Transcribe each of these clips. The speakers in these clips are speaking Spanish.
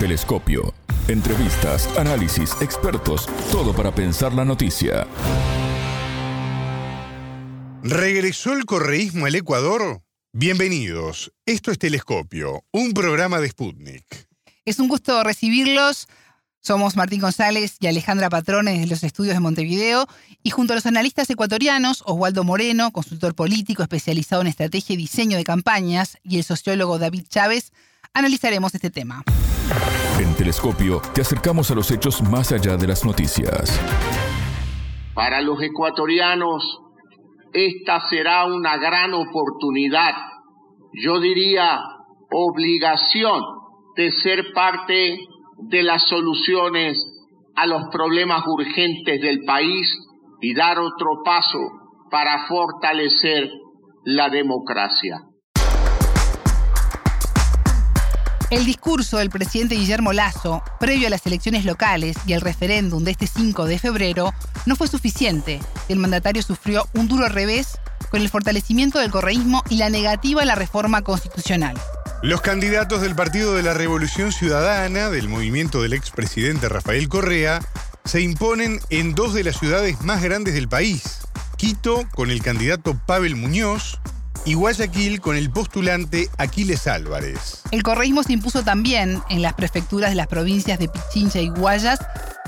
Telescopio. Entrevistas, análisis, expertos, todo para pensar la noticia. ¿Regresó el correísmo al Ecuador? Bienvenidos. Esto es Telescopio, un programa de Sputnik. Es un gusto recibirlos. Somos Martín González y Alejandra Patrones de los estudios de Montevideo y junto a los analistas ecuatorianos, Oswaldo Moreno, consultor político especializado en estrategia y diseño de campañas, y el sociólogo David Chávez, analizaremos este tema. En Telescopio te acercamos a los hechos más allá de las noticias. Para los ecuatorianos, esta será una gran oportunidad, yo diría obligación de ser parte de las soluciones a los problemas urgentes del país y dar otro paso para fortalecer la democracia. El discurso del presidente Guillermo Lazo, previo a las elecciones locales y el referéndum de este 5 de febrero, no fue suficiente. El mandatario sufrió un duro revés con el fortalecimiento del correísmo y la negativa a la reforma constitucional. Los candidatos del Partido de la Revolución Ciudadana, del movimiento del expresidente Rafael Correa, se imponen en dos de las ciudades más grandes del país, Quito con el candidato Pavel Muñoz y Guayaquil con el postulante Aquiles Álvarez. El correísmo se impuso también en las prefecturas de las provincias de Pichincha y Guayas,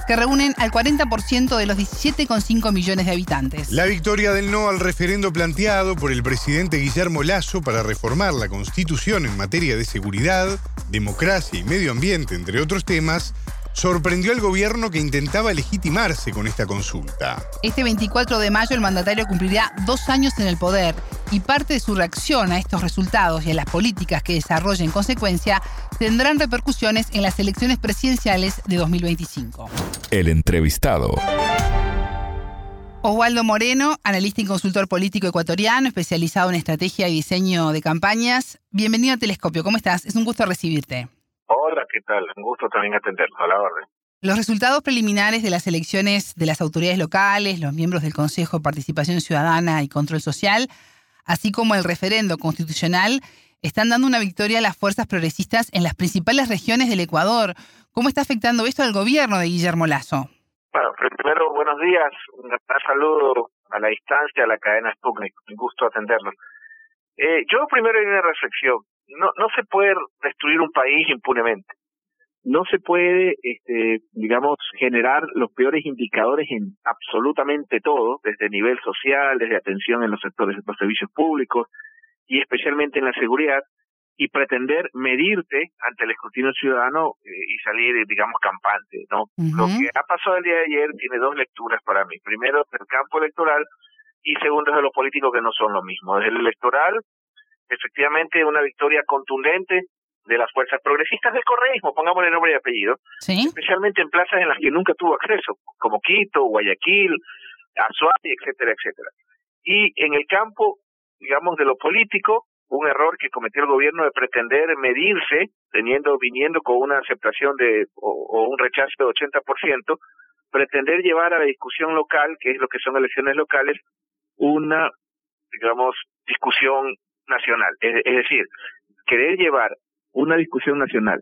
que reúnen al 40% de los 17,5 millones de habitantes. La victoria del no al referendo planteado por el presidente Guillermo Lazo para reformar la Constitución en materia de seguridad, democracia y medio ambiente, entre otros temas, sorprendió al gobierno que intentaba legitimarse con esta consulta. Este 24 de mayo el mandatario cumplirá dos años en el poder y parte de su reacción a estos resultados y a las políticas que desarrolla en consecuencia tendrán repercusiones en las elecciones presidenciales de 2025. El entrevistado. Oswaldo Moreno, analista y consultor político ecuatoriano, especializado en estrategia y diseño de campañas. Bienvenido a Telescopio, ¿cómo estás? Es un gusto recibirte. Hola, ¿qué tal? Un gusto también atenderlo, a la orden. Los resultados preliminares de las elecciones de las autoridades locales, los miembros del Consejo de Participación Ciudadana y Control Social, así como el referendo constitucional, están dando una victoria a las fuerzas progresistas en las principales regiones del Ecuador. ¿Cómo está afectando esto al gobierno de Guillermo Lazo? Bueno, primero, buenos días. Un saludo a la distancia, a la cadena Sputnik. Un gusto atenderlo. Eh, yo primero hay una reflexión. No, no se puede destruir un país impunemente. No se puede, este, digamos, generar los peores indicadores en absolutamente todo, desde nivel social, desde atención en los sectores de los servicios públicos y especialmente en la seguridad, y pretender medirte ante el escrutinio ciudadano eh, y salir, digamos, campante, ¿no? Lo que ha pasado el día de ayer tiene dos lecturas para mí. Primero, del campo electoral y segundo, desde lo político, que no son lo mismo. Desde el electoral, efectivamente, una victoria contundente de las fuerzas progresistas del correísmo, pongámosle nombre y apellido, especialmente en plazas en las que nunca tuvo acceso, como Quito, Guayaquil, Azuay, etcétera, etcétera. Y en el campo, digamos, de lo político, un error que cometió el gobierno de pretender medirse, teniendo, viniendo con una aceptación de, o, un rechazo de 80%, pretender llevar a la discusión local, que es lo que son elecciones locales, una, digamos, discusión nacional. Es, decir, querer llevar una discusión nacional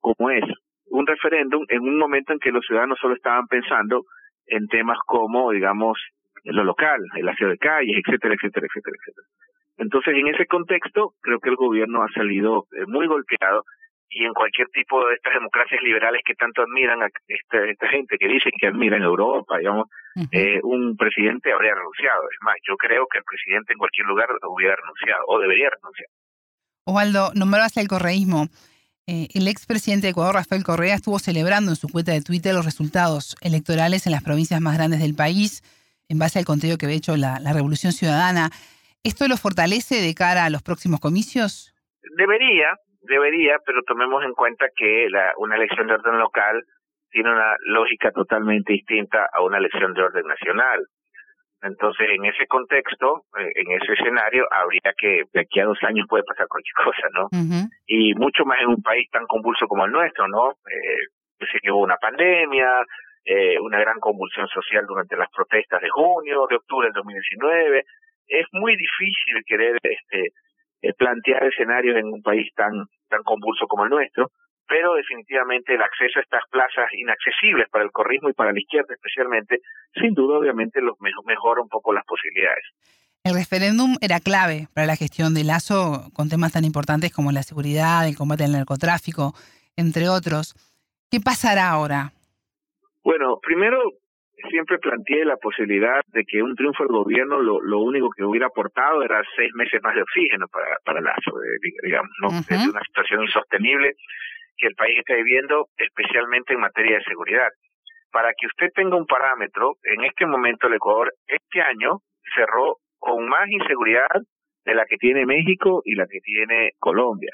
como es un referéndum en un momento en que los ciudadanos solo estaban pensando en temas como, digamos, lo local, el aseo de calles, etcétera, etcétera, etcétera, etcétera. Entonces, en ese contexto, creo que el gobierno ha salido eh, muy golpeado y en cualquier tipo de estas democracias liberales que tanto admiran a esta, esta gente que dicen que admiran Europa, digamos, eh, un presidente habría renunciado. Es más, yo creo que el presidente en cualquier lugar hubiera renunciado o debería renunciar. Osvaldo, nombrabas el correísmo. Eh, el expresidente de Ecuador, Rafael Correa, estuvo celebrando en su cuenta de Twitter los resultados electorales en las provincias más grandes del país, en base al contenido que había hecho la, la Revolución Ciudadana. ¿Esto lo fortalece de cara a los próximos comicios? Debería, debería, pero tomemos en cuenta que la, una elección de orden local tiene una lógica totalmente distinta a una elección de orden nacional. Entonces, en ese contexto, eh, en ese escenario, habría que, de aquí a dos años puede pasar cualquier cosa, ¿no? Y mucho más en un país tan convulso como el nuestro, ¿no? Eh, que hubo una pandemia, eh, una gran convulsión social durante las protestas de junio, de octubre del 2019. Es muy difícil querer este, eh, plantear escenarios en un país tan, tan convulso como el nuestro pero definitivamente el acceso a estas plazas inaccesibles para el corrismo y para la izquierda especialmente, sin duda obviamente los mejora un poco las posibilidades. El referéndum era clave para la gestión de Lazo con temas tan importantes como la seguridad, el combate al narcotráfico, entre otros. ¿Qué pasará ahora? Bueno, primero siempre planteé la posibilidad de que un triunfo del gobierno lo, lo único que hubiera aportado era seis meses más de oxígeno para, para Lazo, digamos, ¿no? Es una situación insostenible que el país está viviendo, especialmente en materia de seguridad. Para que usted tenga un parámetro, en este momento el Ecuador este año cerró con más inseguridad de la que tiene México y la que tiene Colombia.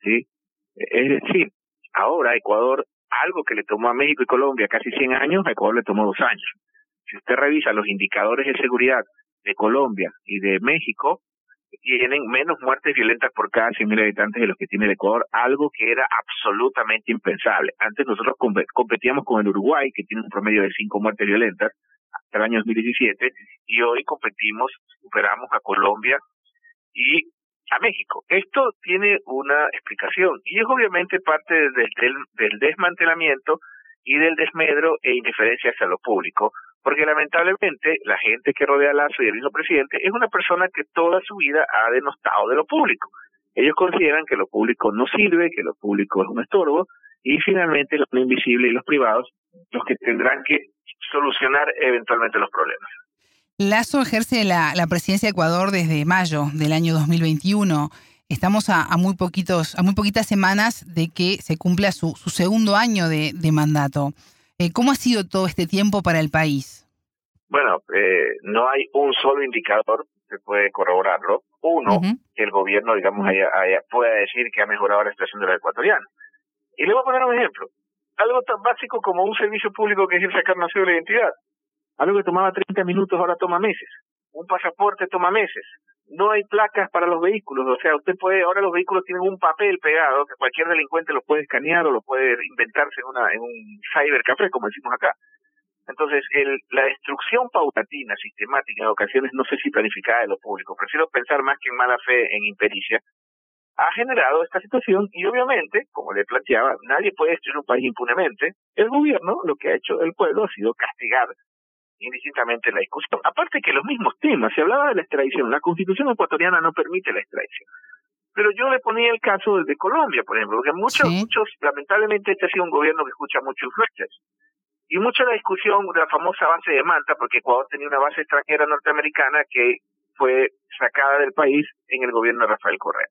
¿Sí? Es decir, ahora Ecuador algo que le tomó a México y Colombia casi 100 años, a Ecuador le tomó dos años. Si usted revisa los indicadores de seguridad de Colombia y de México, tienen menos muertes violentas por cada 100.000 habitantes de los que tiene el Ecuador, algo que era absolutamente impensable. Antes nosotros competíamos con el Uruguay, que tiene un promedio de cinco muertes violentas hasta el año 2017, y hoy competimos, superamos a Colombia y a México. Esto tiene una explicación y es obviamente parte del, desmantelamiento y del desmedro e indiferencia hacia lo público, porque lamentablemente la gente que rodea a Lazo y el mismo presidente es una persona que toda su vida ha denostado de lo público. Ellos consideran que lo público no sirve, que lo público es un estorbo, y finalmente lo invisible y los privados los que tendrán que solucionar eventualmente los problemas. Lazo ejerce la, presidencia de Ecuador desde mayo del año 2021. Estamos a, muy poquitos, a muy poquitas semanas de que se cumpla su, segundo año de, mandato. Eh, ¿Cómo ha sido todo este tiempo para el país? Bueno, eh, no hay un solo indicador que puede corroborarlo. Uno, que el gobierno, digamos, pueda decir que ha mejorado la situación de los ecuatorianos. Y le voy a poner un ejemplo. Algo tan básico como un servicio público que es el sacar nación de la identidad. Algo que tomaba 30 minutos ahora toma meses. Un pasaporte toma meses. No hay placas para los vehículos, o sea, usted puede, ahora los vehículos tienen un papel pegado que cualquier delincuente lo puede escanear o lo puede inventarse en, una, en un cybercafé, como decimos acá. Entonces, el, la destrucción paulatina, sistemática, en ocasiones no sé si planificada de lo público, prefiero pensar más que en mala fe, en impericia, ha generado esta situación y obviamente, como le planteaba, nadie puede destruir un país impunemente. El gobierno, lo que ha hecho el pueblo, ha sido castigar indistintamente la discusión. Aparte que los mismos temas, se hablaba de la extradición, la constitución ecuatoriana no permite la extradición. Pero yo le ponía el caso de Colombia, por ejemplo, porque muchos, muchos, lamentablemente este ha sido un gobierno que escucha mucho influencias. Y mucha la discusión de la famosa base de Manta, porque Ecuador tenía una base extranjera norteamericana que fue sacada del país en el gobierno de Rafael Correa.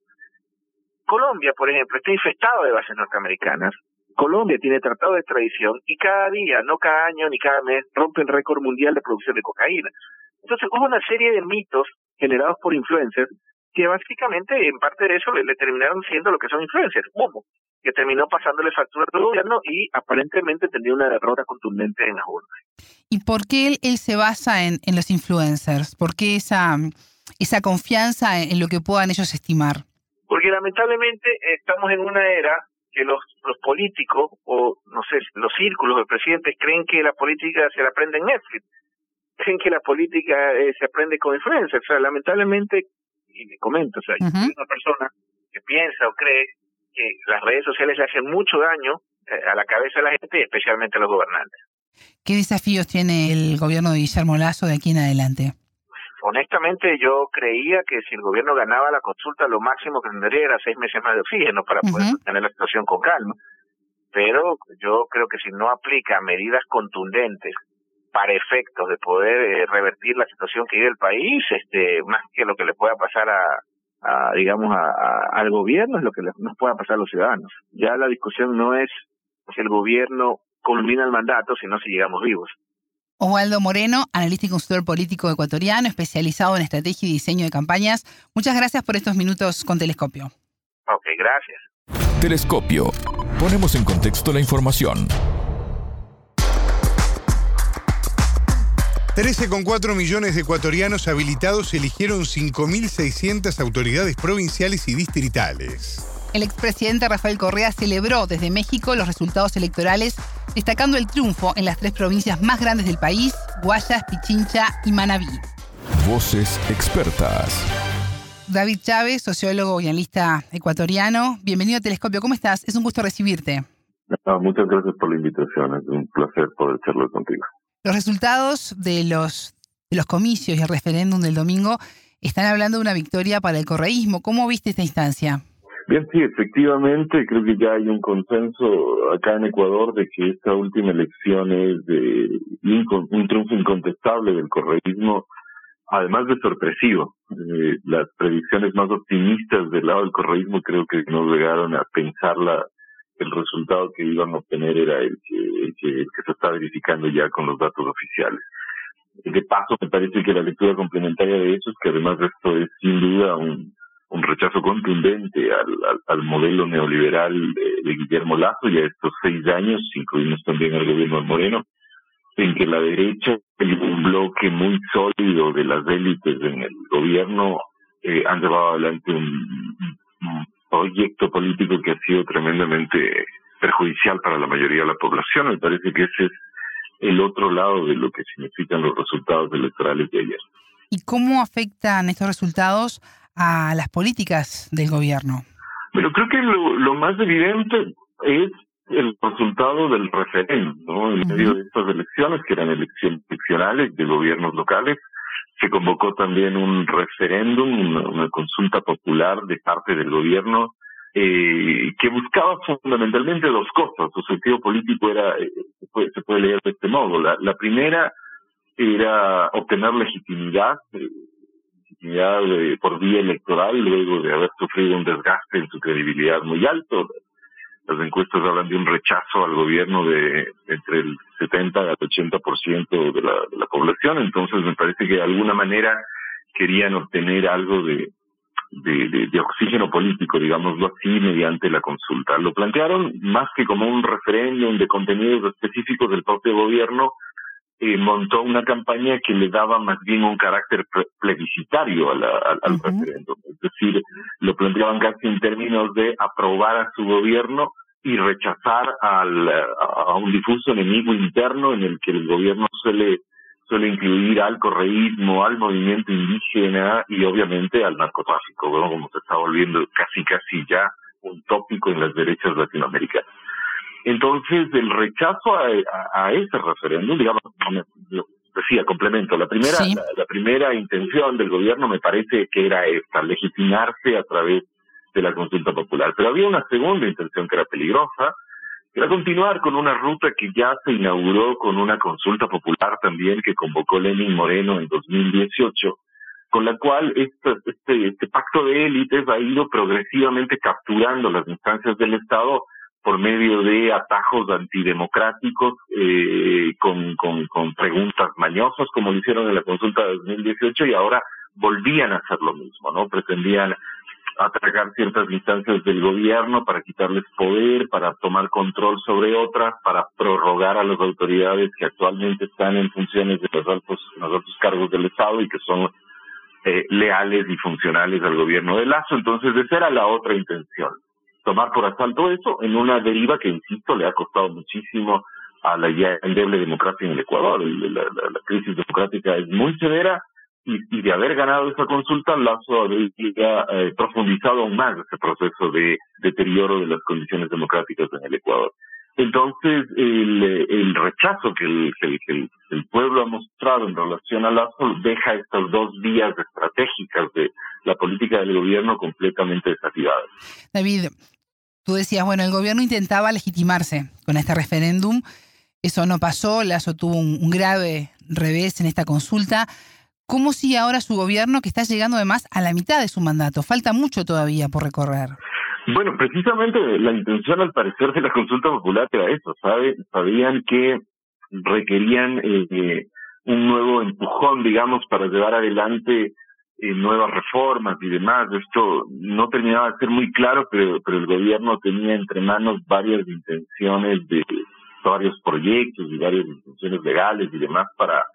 Colombia, por ejemplo, está infestado de bases norteamericanas Colombia tiene tratado de extradición y cada día, no cada año ni cada mes, rompe el récord mundial de producción de cocaína. Entonces hubo una serie de mitos generados por influencers que básicamente en parte de eso le, terminaron siendo lo que son influencers, humo, que terminó pasándole factura al gobierno y aparentemente tenía una derrota contundente en las urnas. ¿Y por qué él, él se basa en, en, los influencers? ¿Por qué esa, esa confianza en lo que puedan ellos estimar? Porque lamentablemente estamos en una era que los, los políticos o, no sé, los círculos de presidentes creen que la política se la aprende en Netflix, creen que la política eh, se aprende con influencers. O sea, lamentablemente, y le comento, o sea, una persona que piensa o cree que las redes sociales le hacen mucho daño eh, a la cabeza de la gente, especialmente a los gobernantes. ¿Qué desafíos tiene el gobierno de Guillermo Lazo de aquí en adelante? Honestamente yo creía que si el gobierno ganaba la consulta lo máximo que tendría era seis meses más de oxígeno para poder tener la situación con calma. Pero yo creo que si no aplica medidas contundentes para efectos de poder eh, revertir la situación que vive el país, este, más que lo que le pueda pasar a, digamos, a, al gobierno, es lo que nos pueda pasar a los ciudadanos. Ya la discusión no es si el gobierno culmina el mandato, sino si llegamos vivos. Osvaldo Moreno, analista y consultor político ecuatoriano, especializado en estrategia y diseño de campañas. Muchas gracias por estos minutos con Telescopio. Ok, gracias. Telescopio. Ponemos en contexto la información. 13,4 millones de ecuatorianos habilitados eligieron 5.600 autoridades provinciales y distritales. El expresidente Rafael Correa celebró desde México los resultados electorales, destacando el triunfo en las tres provincias más grandes del país, Guayas, Pichincha y Manabí. Voces expertas. David Chávez, sociólogo y analista ecuatoriano. Bienvenido a Telescopio. ¿Cómo estás? Es un gusto recibirte. muchas gracias por la invitación. Es un placer poder charlar contigo. Los resultados de los, de los comicios y el referéndum del domingo están hablando de una victoria para el correísmo. ¿Cómo viste esta instancia? Bien, sí, efectivamente, creo que ya hay un consenso acá en Ecuador de que esta última elección es de un, triunfo incontestable del correísmo, además de sorpresivo. Eh, las predicciones más optimistas del lado del correísmo creo que nos llegaron a pensar la, el resultado que iban a obtener era el que, el que, se está verificando ya con los datos oficiales. De paso, me parece que la lectura complementaria de eso es que además de esto es sin duda un, un rechazo contundente al, al, modelo neoliberal de, Guillermo Lazo y a estos seis años, incluimos también al gobierno de Moreno, en que la derecha y un bloque muy sólido de las élites en el gobierno eh, han llevado adelante un, proyecto político que ha sido tremendamente perjudicial para la mayoría de la población. Me parece que ese es el otro lado de lo que significan los resultados electorales de ayer. ¿Y cómo afectan estos resultados a las políticas del gobierno? Pero creo que lo, más evidente es el resultado del referéndum, ¿no? En medio de estas elecciones, que eran elecciones eleccionales de gobiernos locales, se convocó también un referéndum, una, consulta popular de parte del gobierno eh, que buscaba fundamentalmente dos cosas. Su sentido político era, eh, se, puede, leer de este modo. La, la primera era obtener legitimidad, eh, por vía electoral luego de haber sufrido un desgaste en su credibilidad muy alto. Las encuestas hablan de un rechazo al gobierno de entre el 70 al 80% de la, de la población, entonces me parece que de alguna manera querían obtener algo de, de, de, oxígeno político, digámoslo así, mediante la consulta. Lo plantearon más que como un referéndum de contenidos específicos del propio gobierno, eh, montó una campaña que le daba más bien un carácter plebiscitario al, referéndum. Es decir, lo planteaban casi en términos de aprobar a su gobierno y rechazar al, a un difuso enemigo interno en el que el gobierno suele suele incluir al correísmo, al movimiento indígena y obviamente al narcotráfico, como se está volviendo casi casi ya un tópico en las derechas latinoamericanas. Entonces, el rechazo a, ese referéndum, digamos, decía, complemento, la primera, la, primera intención del gobierno me parece que era esta, legitimarse a través de la consulta popular. Pero había una segunda intención que era peligrosa, que era continuar con una ruta que ya se inauguró con una consulta popular también que convocó Lenin Moreno en 2018, con la cual este, este, este pacto de élites ha ido progresivamente capturando las instancias del Estado por medio de atajos antidemocráticos eh, con, con, con preguntas mañosas como lo hicieron en la consulta de 2018 y ahora volvían a hacer lo mismo, ¿no? Pretendían atacar ciertas instancias del gobierno para quitarles poder, para tomar control sobre otras, para prorrogar a las autoridades que actualmente están en funciones de los altos, los altos cargos del Estado y que son eh, leales y funcionales al gobierno de Lazo. Entonces, esa era la otra intención tomar por asalto eso en una deriva que, insisto, le ha costado muchísimo a la ya endeble democracia en el Ecuador. La, crisis democrática es muy severa y, de haber ganado esa consulta, Lazo habría eh, profundizado aún más ese proceso de deterioro de las condiciones democráticas en el Ecuador. Entonces, el, el rechazo que el, que el, pueblo ha mostrado en relación a Lazo deja estas dos vías estratégicas de la política del gobierno completamente desactivadas. David, Tú decías, bueno, el gobierno intentaba legitimarse con este referéndum. Eso no pasó, Lazo tuvo un, grave revés en esta consulta. ¿Cómo sigue ahora su gobierno que está llegando además a la mitad de su mandato? Falta mucho todavía por recorrer. Bueno, precisamente la intención al parecer de la consulta popular era eso, ¿sabe? Sabían que requerían eh, un nuevo empujón, digamos, para llevar adelante nuevas reformas y demás. Esto no terminaba de ser muy claro, pero, pero el gobierno tenía entre manos varias intenciones de varios proyectos y varias intenciones legales y demás para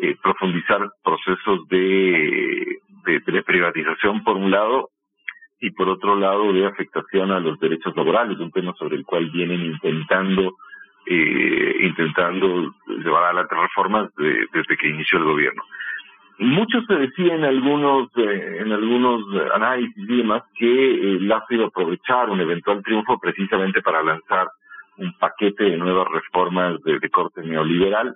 eh, profundizar procesos de, de, privatización por un lado y por otro lado de afectación a los derechos laborales, un tema sobre el cual vienen intentando eh, intentando llevar a las reformas desde que inició el gobierno. Mucho se decía en algunos eh, en algunos análisis y demás que eh, Lazo iba a aprovechar un eventual triunfo precisamente para lanzar un paquete de nuevas reformas de, corte neoliberal.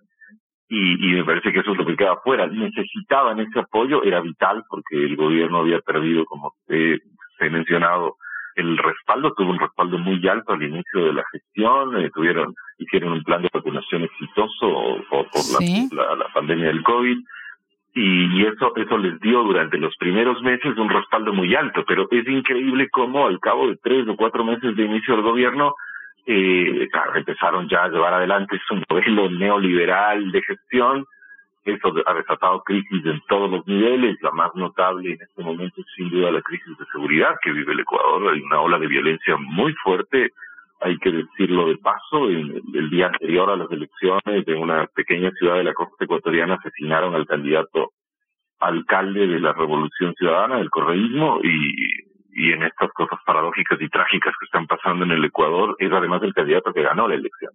Y, y, me parece que eso es lo que queda fuera. Necesitaban ese apoyo, era vital porque el gobierno había perdido, como se ha mencionado, el respaldo, tuvo un respaldo muy alto al inicio de la gestión, eh, tuvieron, hicieron un plan de vacunación exitoso por, la, la, pandemia del COVID, y, eso, eso les dio durante los primeros meses un respaldo muy alto, pero es increíble cómo al cabo de tres o cuatro meses de inicio del gobierno, eh, empezaron ya a llevar adelante su modelo neoliberal de gestión, eso ha desatado crisis en todos los niveles. La más notable en este momento es sin duda la crisis de seguridad que vive el Ecuador. Hay una ola de violencia muy fuerte, hay que decirlo de paso. En el día anterior a las elecciones, de una pequeña ciudad de la costa ecuatoriana asesinaron al candidato alcalde de la Revolución Ciudadana, del correísmo, y, en estas cosas paradójicas y trágicas que están pasando en el Ecuador, es además el candidato que ganó la elección.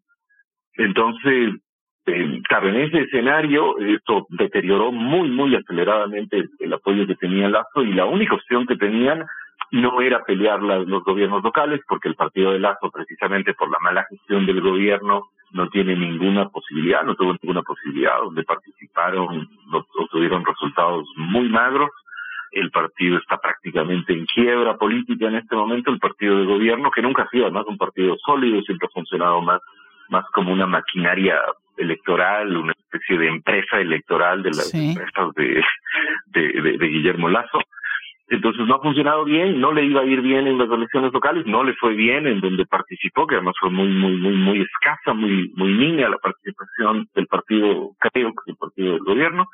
Entonces, eh, en ese escenario esto deterioró muy, muy aceleradamente el, apoyo que tenía Lazo y la única opción que tenían no era pelear los gobiernos locales porque el partido de Lazo, precisamente por la mala gestión del gobierno, no tiene ninguna posibilidad, no tuvo ninguna posibilidad, donde participaron, obtuvieron resultados muy magros. El partido está prácticamente en quiebra política en este momento, el partido de gobierno, que nunca ha sido además un partido sólido, siempre ha funcionado más, más como una maquinaria electoral, una especie de empresa electoral de las empresas de, de, de, Guillermo Lazo. Entonces no ha funcionado bien, no le iba a ir bien en las elecciones locales, no le fue bien en donde participó, que además fue muy, muy, muy, muy escasa, muy, muy niña la participación del partido, creo que el partido del gobierno.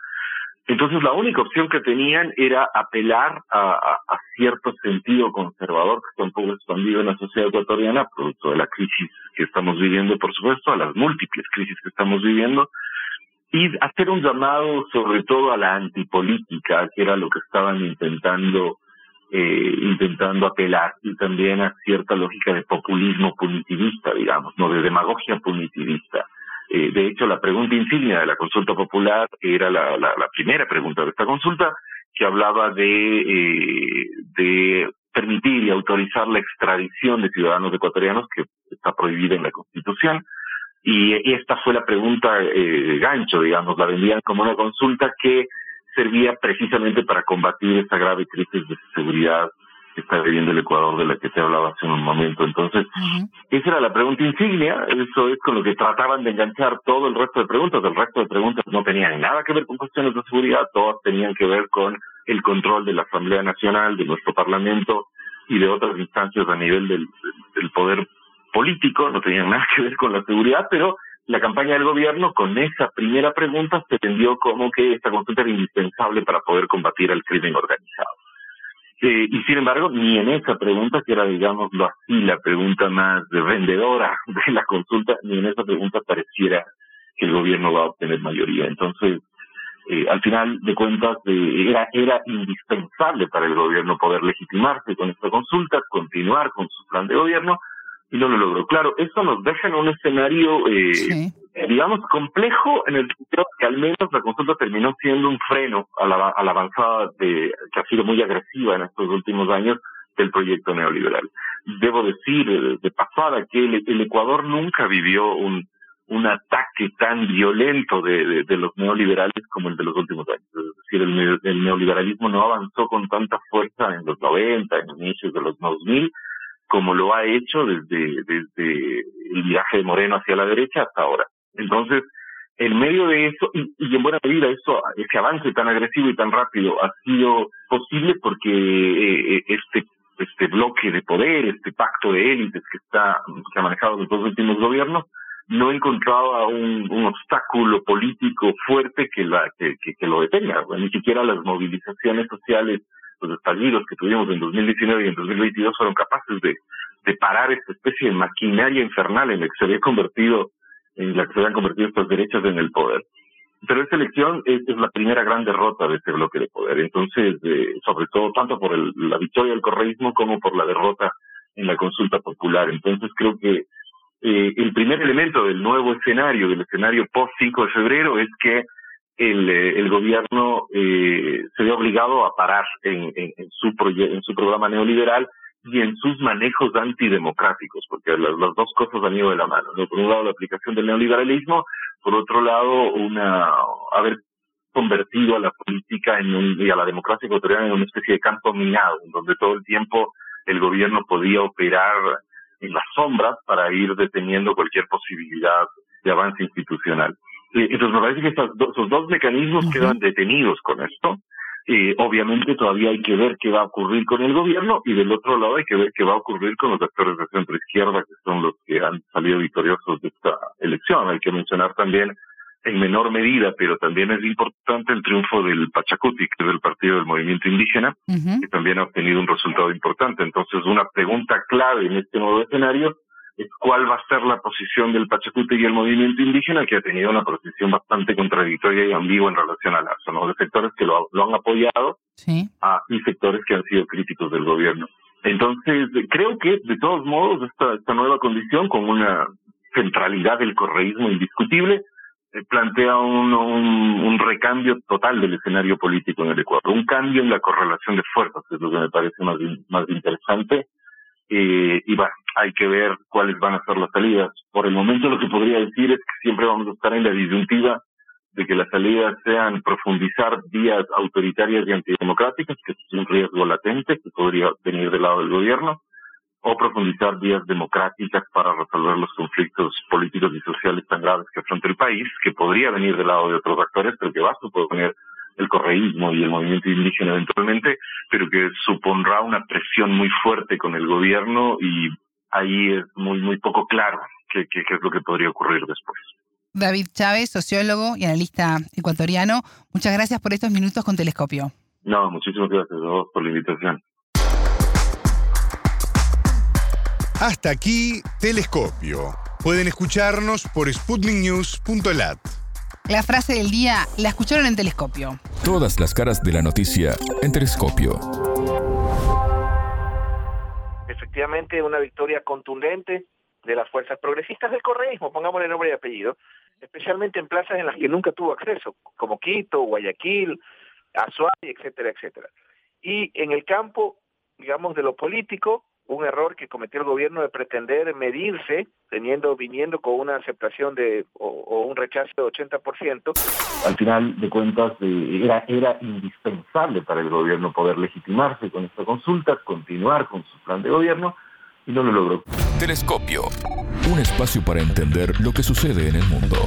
Entonces la única opción que tenían era apelar a, a, cierto sentido conservador que está un poco expandido en la sociedad ecuatoriana, producto de la crisis que estamos viviendo, por supuesto, a las múltiples crisis que estamos viviendo, y hacer un llamado sobre todo a la antipolítica, que era lo que estaban intentando eh, intentando apelar y también a cierta lógica de populismo punitivista, digamos, no de demagogia punitivista. Eh, de hecho, la pregunta insignia de la consulta popular era la, primera pregunta de esta consulta, que hablaba de, eh, de permitir y autorizar la extradición de ciudadanos ecuatorianos, que está prohibida en la Constitución. Y esta fue la pregunta eh, gancho, digamos, la vendían como una consulta que servía precisamente para combatir esta grave crisis de seguridad que está viviendo el Ecuador de la que te hablaba hace un momento. Entonces, esa era la pregunta insignia, eso es con lo que trataban de enganchar todo el resto de preguntas. El resto de preguntas no tenían nada que ver con cuestiones de seguridad, todas tenían que ver con el control de la Asamblea Nacional, de nuestro Parlamento y de otras instancias a nivel del, del poder político, no tenían nada que ver con la seguridad, pero la campaña del gobierno con esa primera pregunta se entendió como que esta consulta era indispensable para poder combatir el crimen organizado. Eh, y sin embargo, ni en esa pregunta, que era, digámoslo así, la pregunta más de vendedora de la consulta, ni en esa pregunta pareciera que el gobierno va a obtener mayoría. Entonces, eh, al final de cuentas, eh, era, era indispensable para el gobierno poder legitimarse con esta consulta, continuar con su plan de gobierno, y no lo logró. Claro, esto nos deja en un escenario, eh, digamos, complejo en el sentido que al menos la consulta terminó siendo un freno a la, a la avanzada de, que ha sido muy agresiva en estos últimos años del proyecto neoliberal. Debo decir eh, de pasada que el, Ecuador nunca vivió un, un ataque tan violento de, de, los neoliberales como el de los últimos años. Es decir, el, el neoliberalismo no avanzó con tanta fuerza en los 90, en inicios de los 2000, como lo ha hecho desde, desde el viaje de Moreno hacia la derecha hasta ahora. Entonces, en medio de eso, y, y, en buena medida eso, ese avance tan agresivo y tan rápido ha sido posible porque eh, este este bloque de poder, este pacto de élites que está que ha manejado los dos últimos gobiernos, no encontraba un, un obstáculo político fuerte que la que, que, lo detenga. Ni siquiera las movilizaciones sociales los estallidos que tuvimos en 2019 y en 2022 fueron capaces de, de parar esta especie de maquinaria infernal en la que se había convertido, en la que se habían convertido estas derechas en el poder. Pero esta elección es, la primera gran derrota de este bloque de poder. Entonces, eh, sobre todo, tanto por el, la victoria del correísmo como por la derrota en la consulta popular. Entonces, creo que eh, el primer elemento del nuevo escenario, del escenario post 5 de febrero, es que el, eh, el gobierno eh, se ve obligado a parar en, en, su en su programa neoliberal y en sus manejos antidemocráticos, porque las, las, dos cosas han ido de la mano. Por un lado, la aplicación del neoliberalismo, por otro lado, una haber convertido a la política en un, y a la democracia ecuatoriana en una especie de campo minado, donde todo el tiempo el gobierno podía operar en las sombras para ir deteniendo cualquier posibilidad de avance institucional. Entonces me parece que estos dos mecanismos quedan detenidos con esto. y obviamente todavía hay que ver qué va a ocurrir con el gobierno y del otro lado hay que ver qué va a ocurrir con los actores de centro izquierda que son los que han salido victoriosos de esta elección. Hay que mencionar también en menor medida, pero también es importante el triunfo del Pachacuti, que es el partido del movimiento indígena, que también ha obtenido un resultado importante. Entonces, una pregunta clave en este nuevo escenario es cuál va a ser la posición del Pachacuti y el movimiento indígena, que ha tenido una posición bastante contradictoria y ambigua en relación a Lazo, ¿no? De sectores que lo, han apoyado a, y sectores que han sido críticos del gobierno. Entonces, creo que, de todos modos, esta, esta nueva condición, con una centralidad del correísmo indiscutible, eh, plantea un, un, recambio total del escenario político en el Ecuador, un cambio en la correlación de fuerzas, es lo que me parece más, más interesante. Eh, y bueno, hay que ver cuáles van a ser las salidas. Por el momento lo que podría decir es que siempre vamos a estar en la disyuntiva de que las salidas sean profundizar vías autoritarias y antidemocráticas, que es un riesgo latente que podría venir del lado del gobierno, o profundizar vías democráticas para resolver los conflictos políticos y sociales tan graves que afronta el país, que podría venir del lado de otros actores, pero que va a suponer el correísmo y el movimiento indígena eventualmente, pero que supondrá una presión muy fuerte con el gobierno y ahí es muy, muy poco claro qué, qué, qué es lo que podría ocurrir después. David Chávez, sociólogo y analista ecuatoriano, muchas gracias por estos minutos con Telescopio. No, muchísimas gracias a vos por la invitación. Hasta aquí, Telescopio. Pueden escucharnos por sputniknews.lat. La frase del día la escucharon en Telescopio. Todas las caras de la noticia en Telescopio. Efectivamente, una victoria contundente de las fuerzas progresistas del correísmo, pongámosle nombre y apellido, especialmente en plazas en las que nunca tuvo acceso, como Quito, Guayaquil, Azuay, etcétera, etcétera. Y en el campo, digamos, de lo político, un error que cometió el gobierno de pretender medirse teniendo viniendo con una aceptación de o, un rechazo de 80%. Al final de cuentas eh, era era indispensable para el gobierno poder legitimarse con esta consulta, continuar con su plan de gobierno y no lo logró. Telescopio, un espacio para entender lo que sucede en el mundo.